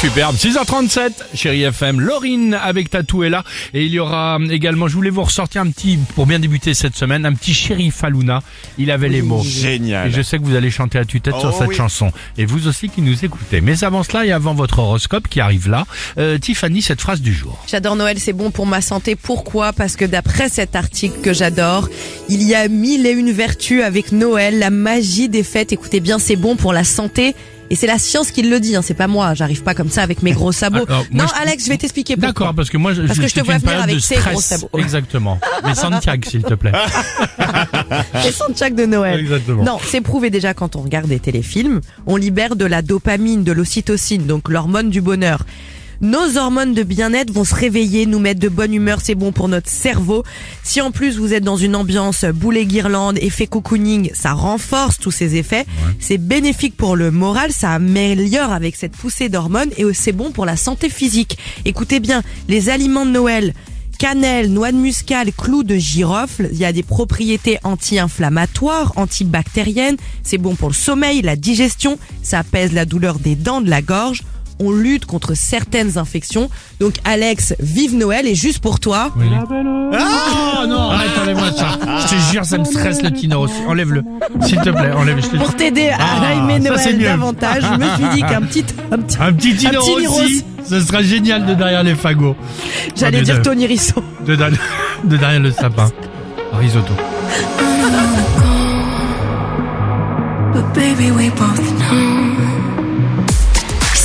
Superbe, 6h37, chérie FM, Laurine avec Tatou est là, et il y aura également, je voulais vous ressortir un petit, pour bien débuter cette semaine, un petit chéri Faluna, il avait les mots. Génial. Et je sais que vous allez chanter à tue-tête sur Oh cette oui. chanson, et vous aussi qui nous écoutez. Mais avant cela, et avant votre horoscope qui arrive là, euh, Tiffany, cette phrase du jour. J'adore Noël, c'est bon pour ma santé. Pourquoi? Parce que d'après cet article que j'adore, il y a mille et une vertus avec Noël, la magie des fêtes. Écoutez bien, c'est bon pour la santé. Et c'est la science qui le dit, hein, c'est pas moi. J'arrive pas comme ça avec mes gros sabots. Alors, non, je- Alex, je vais t'expliquer pourquoi. D'accord, parce que moi, je, Parce que je te c'est vois venir avec tes gros sabots. Exactement. Mais Santiago, s'il te plaît. Les soundtracks de Noël. Exactement. Non, c'est prouvé déjà quand on regarde des téléfilms. On libère de la dopamine, de l'ocytocine, donc l'hormone du bonheur. Nos hormones de bien-être vont se réveiller, nous mettre de bonne humeur, c'est bon pour notre cerveau. Si en plus vous êtes dans une ambiance boulet guirlande, effet cocooning, ça renforce tous ces effets. C'est bénéfique pour le moral, ça améliore avec cette poussée d'hormones et c'est bon pour la santé physique. Écoutez bien, les aliments de Noël, cannelle, noix de muscade, clous de girofle. Il y a des propriétés anti-inflammatoires, antibactériennes. C'est bon pour le sommeil, la digestion. Ça apaise la douleur des dents, de la gorge. On lutte contre certaines infections. Donc Alex, vive Noël et juste pour toi. Oui. Oh non, arrête, enlève-moi ça. Je te jure, ça me stresse le tino aussi. Enlève-le. S'il te plaît, enlève. Je te... Pour t'aider à Ah, aimer Noël davantage, je me suis dit qu'un petit, un petit, Un petit tino petit aussi. Ce sera génial de derrière les fagots. j'allais de- dire de- Tony Risso. De, de, de derrière le sapin. Risotto. But baby, we both know.